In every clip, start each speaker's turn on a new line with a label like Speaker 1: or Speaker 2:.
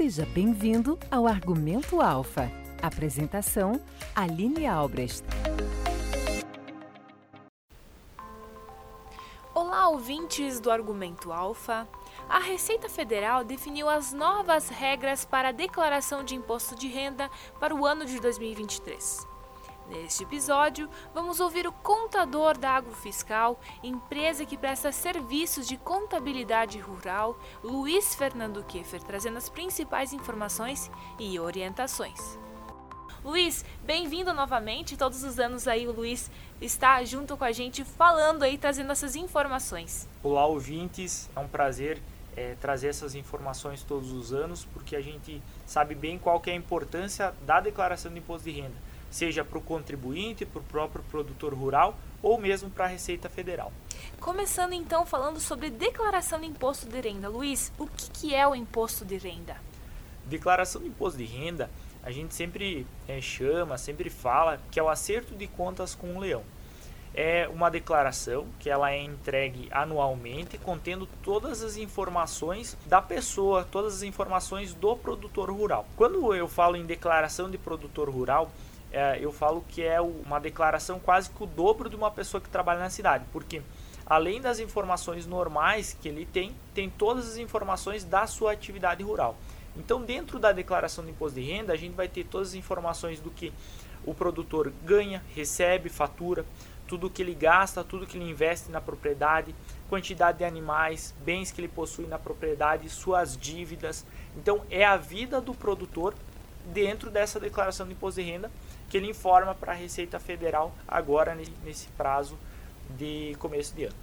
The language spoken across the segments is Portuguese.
Speaker 1: Seja bem-vindo ao Argumento Alfa. Apresentação: Aline Albrecht.
Speaker 2: Olá, ouvintes do Argumento Alfa. A Receita Federal definiu as novas regras para a declaração de imposto de renda para o ano de 2023. Neste episódio, vamos ouvir o contador da Agrofiscal, empresa que presta serviços de contabilidade rural, Luiz Fernando Keffer, trazendo as principais informações e orientações. Luiz, bem-vindo novamente. Todos os anos aí o Luiz está junto com a gente falando aí, trazendo essas informações.
Speaker 3: Olá, ouvintes. É um prazer é, trazer essas informações todos os anos, porque a gente sabe bem qual é a importância da declaração de imposto de renda seja para o contribuinte, para o próprio produtor rural ou mesmo para a Receita Federal.
Speaker 2: Começando então falando sobre declaração de imposto de renda. Luiz, o que, que é o imposto de renda?
Speaker 3: Declaração de imposto de renda, a gente sempre é, chama, sempre fala que é o acerto de contas com o leão. É uma declaração que ela é entregue anualmente, contendo todas as informações da pessoa, todas as informações do produtor rural. Quando eu falo em declaração de produtor rural, é, eu falo que é uma declaração quase que o dobro de uma pessoa que trabalha na cidade, porque além das informações normais que ele tem, tem todas as informações da sua atividade rural. Então, dentro da declaração de imposto de renda, a gente vai ter todas as informações do que o produtor ganha, recebe, fatura, tudo que ele gasta, tudo que ele investe na propriedade, quantidade de animais, bens que ele possui na propriedade, suas dívidas. Então, é a vida do produtor dentro dessa declaração de imposto de renda que ele informa para a Receita Federal agora nesse prazo de começo de ano.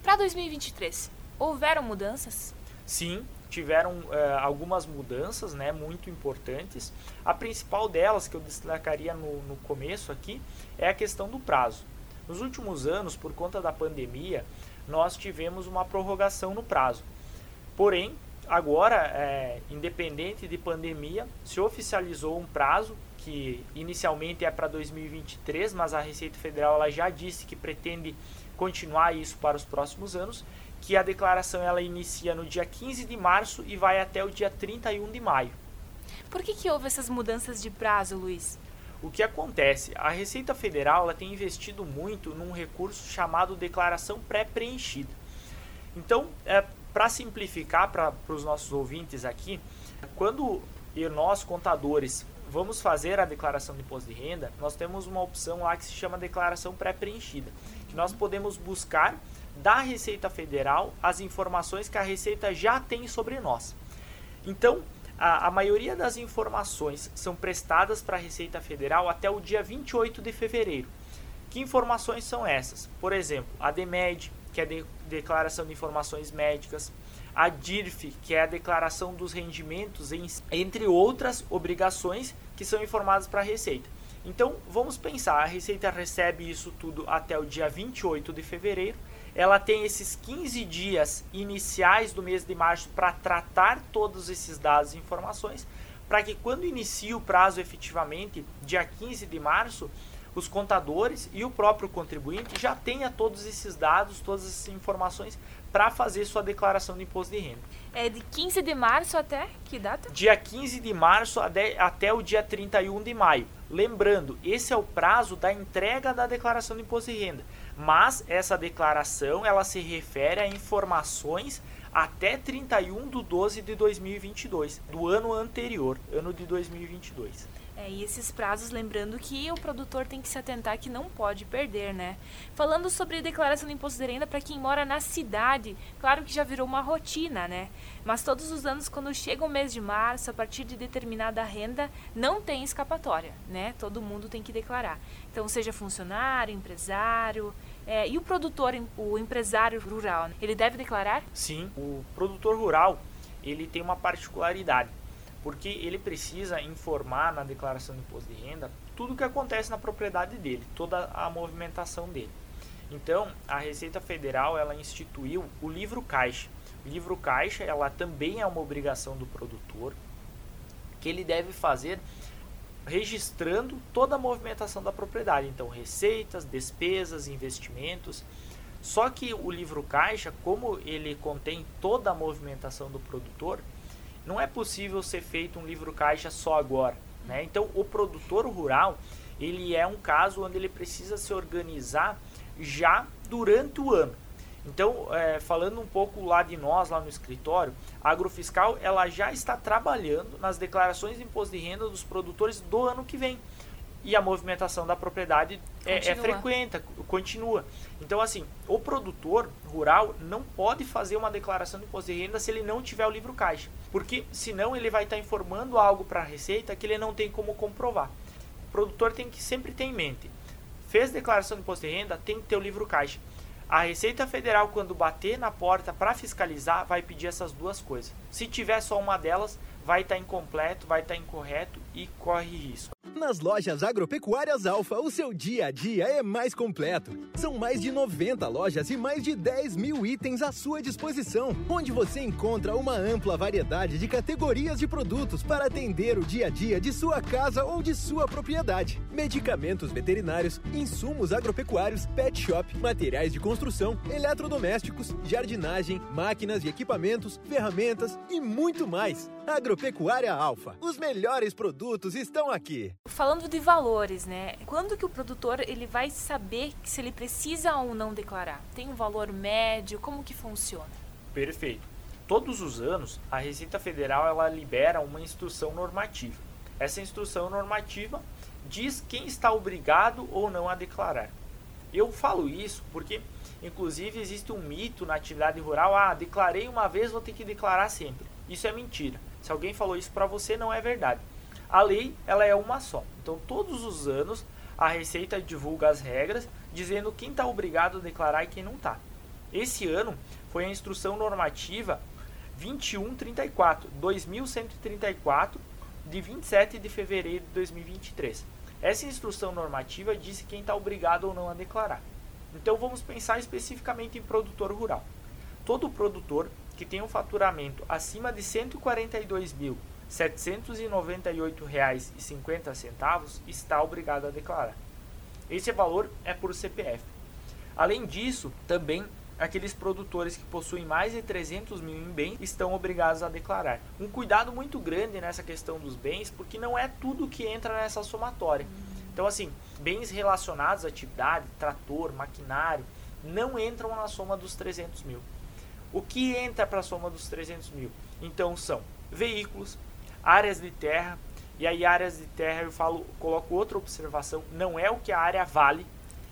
Speaker 2: Para 2023, houveram mudanças?
Speaker 3: Sim, tiveram uh, algumas mudanças né, muito importantes. A principal delas, que eu destacaria no, no começo aqui, é a questão do prazo. Nos últimos anos, por conta da pandemia, nós tivemos uma prorrogação no prazo. Porém, agora, é, independente de pandemia, se oficializou um prazo que inicialmente é para 2023, mas a Receita Federal ela já disse que pretende continuar isso para os próximos anos, que a declaração ela inicia no dia 15 de março e vai até o dia 31 de maio.
Speaker 2: Por que, que houve essas mudanças de prazo, Luiz?
Speaker 3: O que acontece? A Receita Federal ela tem investido muito num recurso chamado declaração pré-preenchida. Então, é, para simplificar para os nossos ouvintes aqui, quando nós, contadores, vamos fazer a declaração de imposto de renda, nós temos uma opção lá que se chama declaração pré-preenchida, que nós podemos buscar da Receita Federal as informações que a Receita já tem sobre nós. Então, a, a maioria das informações são prestadas para a Receita Federal até o dia 28 de fevereiro. Que informações são essas? Por exemplo, a DEMED, que é de, Declaração de Informações Médicas, a DIRF, que é a declaração dos rendimentos, entre outras obrigações que são informadas para a Receita. Então, vamos pensar, a Receita recebe isso tudo até o dia 28 de fevereiro. Ela tem esses 15 dias iniciais do mês de março para tratar todos esses dados e informações, para que quando inicie o prazo efetivamente, dia 15 de março, os contadores e o próprio contribuinte já tenha todos esses dados, todas essas informações para fazer sua declaração de imposto de renda.
Speaker 2: É de 15 de março até que data?
Speaker 3: Dia 15 de março até o dia 31 de maio. Lembrando, esse é o prazo da entrega da declaração de imposto de renda. Mas essa declaração ela se refere a informações até 31 de 12 de 2022, do ano anterior, ano de 2022.
Speaker 2: É, e esses prazos, lembrando que o produtor tem que se atentar que não pode perder, né? Falando sobre declaração de imposto de renda para quem mora na cidade, claro que já virou uma rotina, né? Mas todos os anos, quando chega o mês de março, a partir de determinada renda, não tem escapatória, né? Todo mundo tem que declarar. Então, seja funcionário, empresário, é, e o produtor, o empresário rural, né? ele deve declarar?
Speaker 3: Sim, o produtor rural, ele tem uma particularidade porque ele precisa informar na declaração de imposto de renda tudo o que acontece na propriedade dele, toda a movimentação dele. Então, a Receita Federal ela instituiu o livro caixa. O livro caixa ela também é uma obrigação do produtor que ele deve fazer registrando toda a movimentação da propriedade, então receitas, despesas, investimentos. Só que o livro caixa, como ele contém toda a movimentação do produtor, Não é possível ser feito um livro caixa só agora. Né? Então, o produtor rural, ele é um caso onde ele precisa se organizar já durante o ano. Então, é, falando um pouco lá de nós, lá no escritório, a Agrofiscal ela já está trabalhando nas declarações de imposto de renda dos produtores do ano que vem. E a movimentação da propriedade é, é frequente, continua. Então, assim, o produtor rural não pode fazer uma declaração de imposto de renda se ele não tiver o livro caixa. Porque senão ele vai estar informando algo para a Receita que ele não tem como comprovar. O produtor tem que sempre ter em mente. Fez declaração de imposto de renda, tem que ter o livro caixa. A Receita Federal, quando bater na porta para fiscalizar, vai pedir essas duas coisas. Se tiver só uma delas, vai estar tá incompleto, vai estar tá incorreto e corre risco.
Speaker 4: Nas lojas agropecuárias Alfa, o seu dia a dia é mais completo. São mais de 90 lojas e mais de 10 mil itens à sua disposição, onde você encontra uma ampla variedade de categorias de produtos para atender o dia a dia de sua casa ou de sua propriedade. Medicamentos veterinários, insumos agropecuários, pet shop, materiais de construção, eletrodomésticos, jardinagem, máquinas e equipamentos, ferramentas e muito mais. Agropecuária Alfa, os melhores produtos estão aqui.
Speaker 2: Falando de valores, né? Quando que o produtor ele vai saber se ele precisa ou não declarar? Tem um valor médio? Como que funciona?
Speaker 3: Perfeito. Todos os anos, a Receita Federal ela libera uma instrução normativa. Essa instrução normativa diz quem está obrigado ou não a declarar. Eu falo isso porque, inclusive, existe um mito na atividade rural: ah, declarei uma vez, vou ter que declarar sempre. Isso é mentira. Se alguém falou isso para você, não é verdade. A lei ela é uma só. Então, todos os anos, a Receita divulga as regras, dizendo quem está obrigado a declarar e quem não está. Esse ano foi a instrução normativa 2134, 2134, de 27 de fevereiro de 2023. Essa instrução normativa disse quem está obrigado ou não a declarar. Então vamos pensar especificamente em produtor rural. Todo produtor que tem um faturamento acima de R$ 142.798,50 está obrigado a declarar. Esse valor é por CPF. Além disso, também aqueles produtores que possuem mais de 300 mil em bens estão obrigados a declarar. Um cuidado muito grande nessa questão dos bens, porque não é tudo que entra nessa somatória. Então, assim, bens relacionados à atividade, trator, maquinário, não entram na soma dos 300 mil. O que entra para a soma dos 300 mil? Então são veículos, áreas de terra, e aí áreas de terra eu falo, coloco outra observação, não é o que a área vale,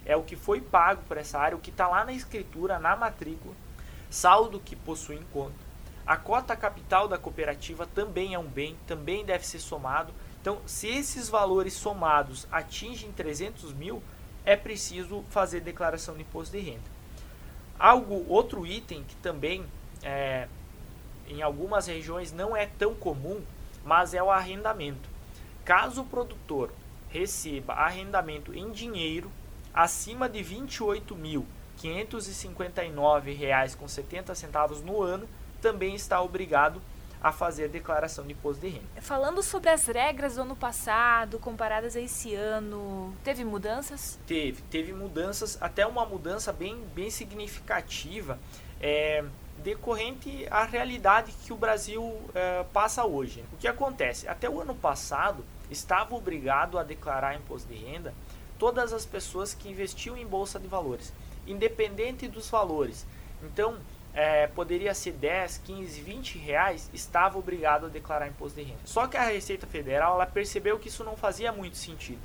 Speaker 3: é o que foi pago por essa área, o que está lá na escritura, na matrícula, saldo que possui em conta. A cota capital da cooperativa também é um bem, também deve ser somado. Então, se esses valores somados atingem 300 mil, é preciso fazer declaração de imposto de renda. Algo, outro item que também é, em algumas regiões não é tão comum, mas é o arrendamento. Caso o produtor receba arrendamento em dinheiro acima de R$ 28.559,70 no ano, também está obrigado a fazer declaração de imposto de renda.
Speaker 2: Falando sobre as regras do ano passado comparadas a esse ano, teve mudanças?
Speaker 3: Teve, teve mudanças, até uma mudança bem, bem significativa, é, decorrente à realidade que o Brasil é, passa hoje. O que acontece? Até o ano passado, estava obrigado a declarar imposto de renda todas as pessoas que investiam em bolsa de valores, independente dos valores. Então, é, poderia ser 10, 15, 20 reais, estava obrigado a declarar imposto de renda. Só que a Receita Federal ela percebeu que isso não fazia muito sentido.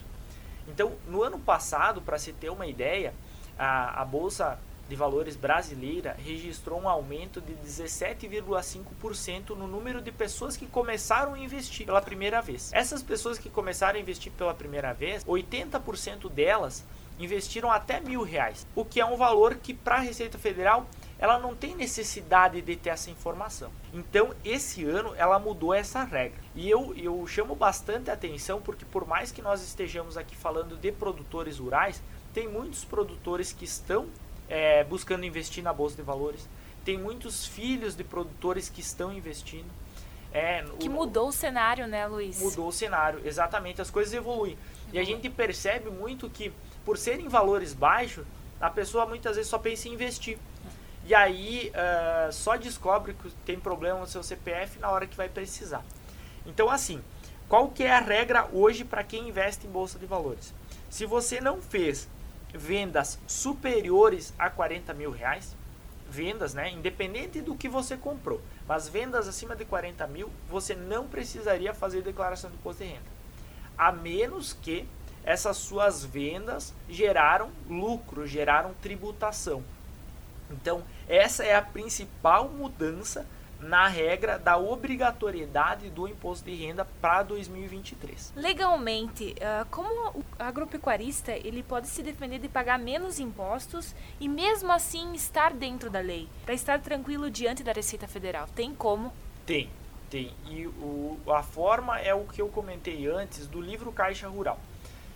Speaker 3: Então, no ano passado, para se ter uma ideia, a, a Bolsa de Valores brasileira registrou um aumento de 17,5% no número de pessoas que começaram a investir pela primeira vez. Essas pessoas que começaram a investir pela primeira vez, 80% delas investiram até mil reais, o que é um valor que para a Receita Federal ela não tem necessidade de ter essa informação. Então, esse ano ela mudou essa regra. E eu, eu chamo bastante atenção porque por mais que nós estejamos aqui falando de produtores rurais, tem muitos produtores que estão é, buscando investir na bolsa de valores. Tem muitos filhos de produtores que estão investindo.
Speaker 2: É, que o, mudou o cenário, né, Luiz?
Speaker 3: Mudou o cenário, exatamente. As coisas evoluem. E a gente percebe muito que, por serem valores baixos, a pessoa muitas vezes só pensa em investir. E aí uh, só descobre que tem problema no seu CPF na hora que vai precisar. Então, assim, qual que é a regra hoje para quem investe em bolsa de valores? Se você não fez vendas superiores a 40 mil reais, vendas, né, independente do que você comprou, mas vendas acima de 40 mil, você não precisaria fazer declaração de imposto de renda, a menos que essas suas vendas geraram lucro, geraram tributação. Então, essa é a principal mudança na regra da obrigatoriedade do imposto de renda para 2023.
Speaker 2: Legalmente, uh, como o agropecuarista ele pode se defender de pagar menos impostos e mesmo assim estar dentro da lei, para estar tranquilo diante da Receita Federal? Tem como?
Speaker 3: Tem, tem. E o, a forma é o que eu comentei antes do livro Caixa Rural.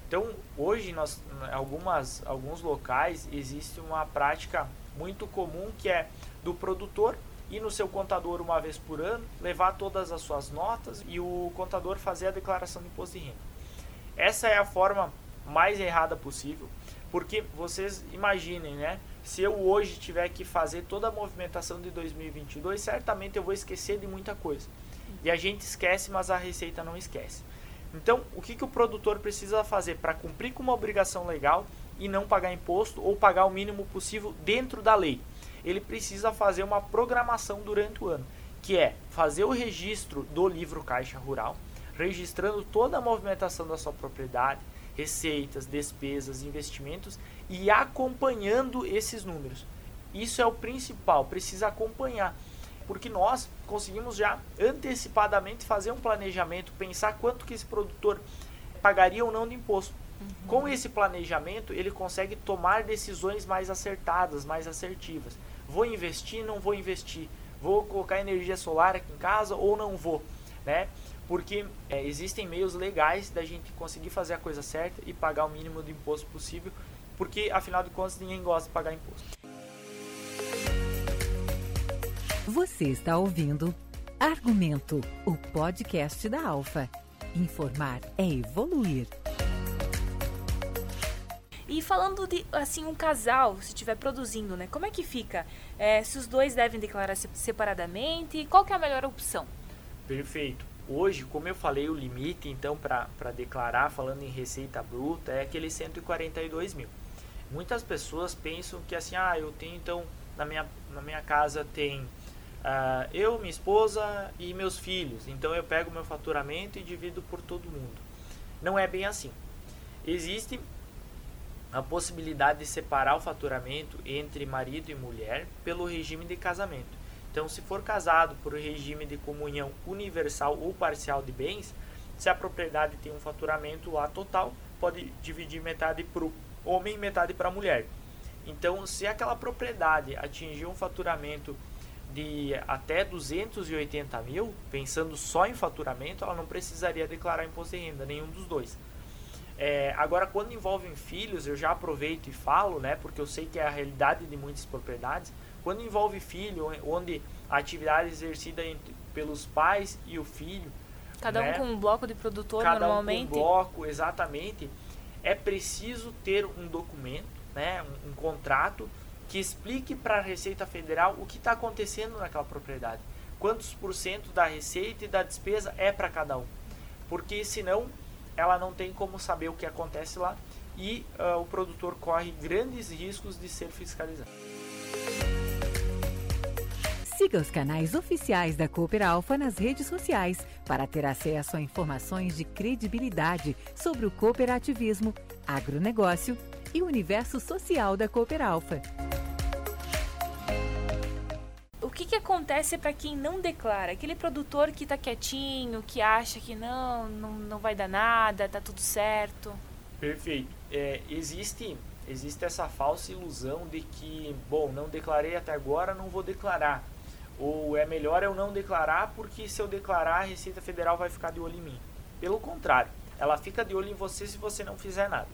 Speaker 3: Então, hoje, nós, algumas, alguns locais, existe uma prática muito comum que é do produtor ir no seu contador uma vez por ano, levar todas as suas notas e o contador fazer a declaração de imposto de renda. Essa é a forma mais errada possível, porque vocês imaginem, né? Se eu hoje tiver que fazer toda a movimentação de 2022, certamente eu vou esquecer de muita coisa. E a gente esquece, mas a Receita não esquece. Então, o que, que o produtor precisa fazer para cumprir com uma obrigação legal e não pagar imposto ou pagar o mínimo possível dentro da lei? Ele precisa fazer uma programação durante o ano, que é fazer o registro do livro Caixa Rural, registrando toda a movimentação da sua propriedade, receitas, despesas, investimentos e acompanhando esses números. Isso é o principal, precisa acompanhar porque nós conseguimos já antecipadamente fazer um planejamento, pensar quanto que esse produtor pagaria ou não de imposto. Com esse planejamento, ele consegue tomar decisões mais acertadas, mais assertivas. Vou investir, não vou investir. Vou colocar energia solar aqui em casa ou não vou, né? Porque é, existem meios legais da gente conseguir fazer a coisa certa e pagar o mínimo de imposto possível, porque afinal de contas ninguém gosta de pagar imposto.
Speaker 1: Você está ouvindo Argumento, o podcast da Alfa. Informar é evoluir.
Speaker 2: E falando de assim um casal, se estiver produzindo, né? Como é que fica? É, se os dois devem declarar separadamente, qual que é a melhor opção?
Speaker 3: Perfeito. Hoje, como eu falei, o limite então para declarar, falando em receita bruta, é aquele 142 mil. Muitas pessoas pensam que assim, ah, eu tenho então na minha, na minha casa tem Uh, eu, minha esposa e meus filhos. Então eu pego meu faturamento e divido por todo mundo. Não é bem assim. Existe a possibilidade de separar o faturamento entre marido e mulher pelo regime de casamento. Então, se for casado por regime de comunhão universal ou parcial de bens, se a propriedade tem um faturamento lá total, pode dividir metade para o homem e metade para a mulher. Então, se aquela propriedade atingir um faturamento de até 280 mil, pensando só em faturamento, ela não precisaria declarar imposto de renda, nenhum dos dois. É, agora, quando envolve filhos, eu já aproveito e falo, né, porque eu sei que é a realidade de muitas propriedades. Quando envolve filho, onde a atividade é exercida entre, pelos pais e o filho.
Speaker 2: Cada né, um com um bloco de produtor
Speaker 3: cada
Speaker 2: normalmente.
Speaker 3: Um com um bloco, exatamente. É preciso ter um documento, né, um, um contrato que explique para a Receita Federal o que está acontecendo naquela propriedade. Quantos por cento da receita e da despesa é para cada um. Porque senão ela não tem como saber o que acontece lá e uh, o produtor corre grandes riscos de ser fiscalizado.
Speaker 1: Siga os canais oficiais da Cooper Alpha nas redes sociais para ter acesso a informações de credibilidade sobre o cooperativismo, agronegócio e o universo social da Cooper Alpha.
Speaker 2: Que, que acontece para quem não declara? Aquele produtor que está quietinho, que acha que não, não, não vai dar nada, tá tudo certo.
Speaker 3: Perfeito. É, existe, existe essa falsa ilusão de que, bom, não declarei até agora, não vou declarar. Ou é melhor eu não declarar porque se eu declarar a Receita Federal vai ficar de olho em mim. Pelo contrário, ela fica de olho em você se você não fizer nada.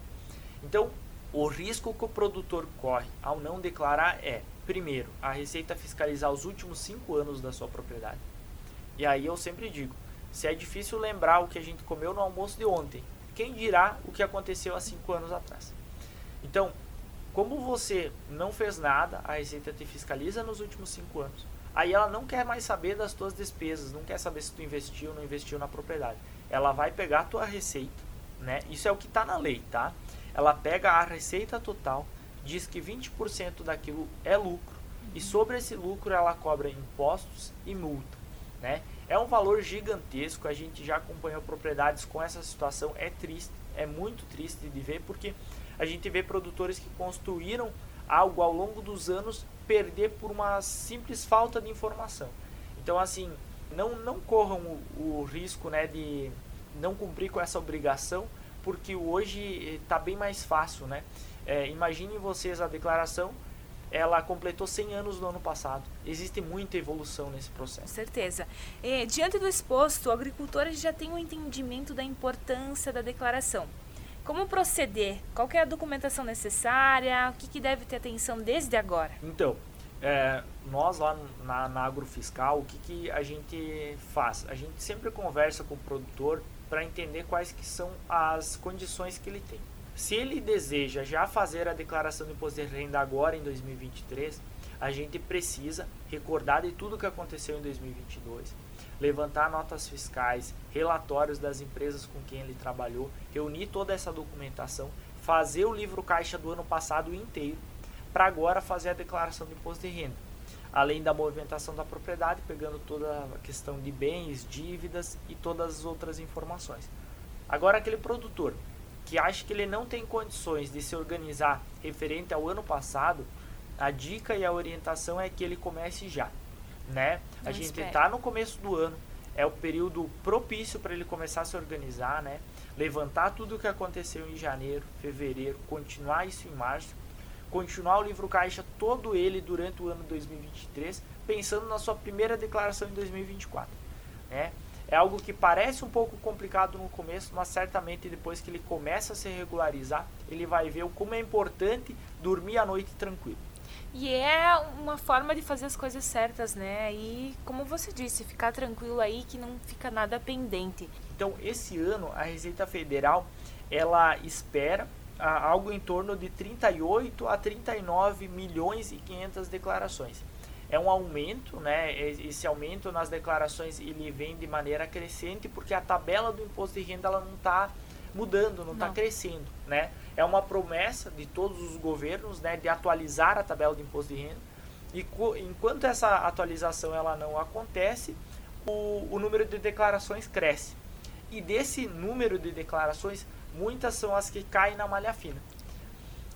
Speaker 3: Então, o risco que o produtor corre ao não declarar é, primeiro, a Receita fiscalizar os últimos cinco anos da sua propriedade. E aí eu sempre digo, se é difícil lembrar o que a gente comeu no almoço de ontem, quem dirá o que aconteceu há cinco anos atrás? Então, como você não fez nada, a Receita te fiscaliza nos últimos cinco anos. Aí ela não quer mais saber das tuas despesas, não quer saber se tu investiu ou não investiu na propriedade. Ela vai pegar a tua receita, né? Isso é o que está na lei, tá? Ela pega a receita total, diz que 20% daquilo é lucro e sobre esse lucro ela cobra impostos e multa, né? É um valor gigantesco, a gente já acompanhou propriedades com essa situação, é triste, é muito triste de ver porque a gente vê produtores que construíram algo ao longo dos anos perder por uma simples falta de informação. Então, assim, não, não corram o, o risco né, de não cumprir com essa obrigação, porque hoje está bem mais fácil. Né? É, imaginem vocês a declaração, ela completou 100 anos no ano passado. Existe muita evolução nesse processo. Com
Speaker 2: certeza. É, diante do exposto, o agricultor já tem um entendimento da importância da declaração. Como proceder? Qual é a documentação necessária? O que, que deve ter atenção desde agora?
Speaker 3: Então, é, nós lá na, na Agrofiscal, o que, que a gente faz? A gente sempre conversa com o produtor para entender quais que são as condições que ele tem. Se ele deseja já fazer a declaração do imposto de renda agora em 2023, a gente precisa recordar de tudo que aconteceu em 2022, levantar notas fiscais, relatórios das empresas com quem ele trabalhou, reunir toda essa documentação, fazer o livro caixa do ano passado inteiro, para agora fazer a declaração do imposto de renda. Além da movimentação da propriedade, pegando toda a questão de bens, dívidas e todas as outras informações. Agora, aquele produtor que acha que ele não tem condições de se organizar referente ao ano passado, a dica e a orientação é que ele comece já né? Não a gente está no começo do ano, é o período propício para ele começar a se organizar, né? Levantar tudo o que aconteceu em janeiro, fevereiro, continuar isso em março, continuar o livro caixa todo ele durante o ano 2023, pensando na sua primeira declaração em 2024, né? É algo que parece um pouco complicado no começo, mas certamente depois que ele começa a se regularizar, ele vai ver como é importante dormir a noite tranquilo.
Speaker 2: E é uma forma de fazer as coisas certas, né? E como você disse, ficar tranquilo aí que não fica nada pendente.
Speaker 3: Então, esse ano a Receita Federal ela espera ah, algo em torno de 38 a 39 milhões e 500 declarações. É um aumento, né? Esse aumento nas declarações ele vem de maneira crescente porque a tabela do imposto de renda ela não está mudando, não está crescendo, né? É uma promessa de todos os governos, né, de atualizar a tabela de imposto de renda. E enquanto essa atualização ela não acontece, o, o número de declarações cresce. E desse número de declarações, muitas são as que caem na malha fina.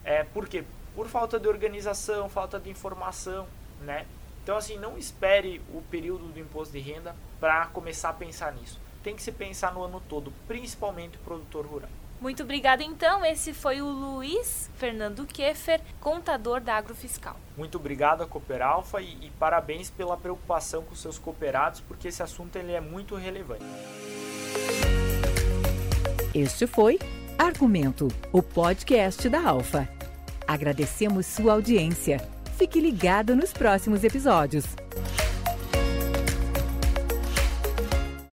Speaker 3: É, por quê? Por falta de organização, falta de informação, né? Então, assim, não espere o período do imposto de renda para começar a pensar nisso tem que se pensar no ano todo, principalmente o produtor rural.
Speaker 2: Muito obrigada, então. Esse foi o Luiz Fernando Keffer, contador da Agrofiscal.
Speaker 3: Muito obrigado a Cooper Alfa e, e, parabéns pela preocupação com seus cooperados, porque esse assunto ele é muito relevante.
Speaker 1: Este foi Argumento, o podcast da Alfa. Agradecemos sua audiência. Fique ligado nos próximos episódios.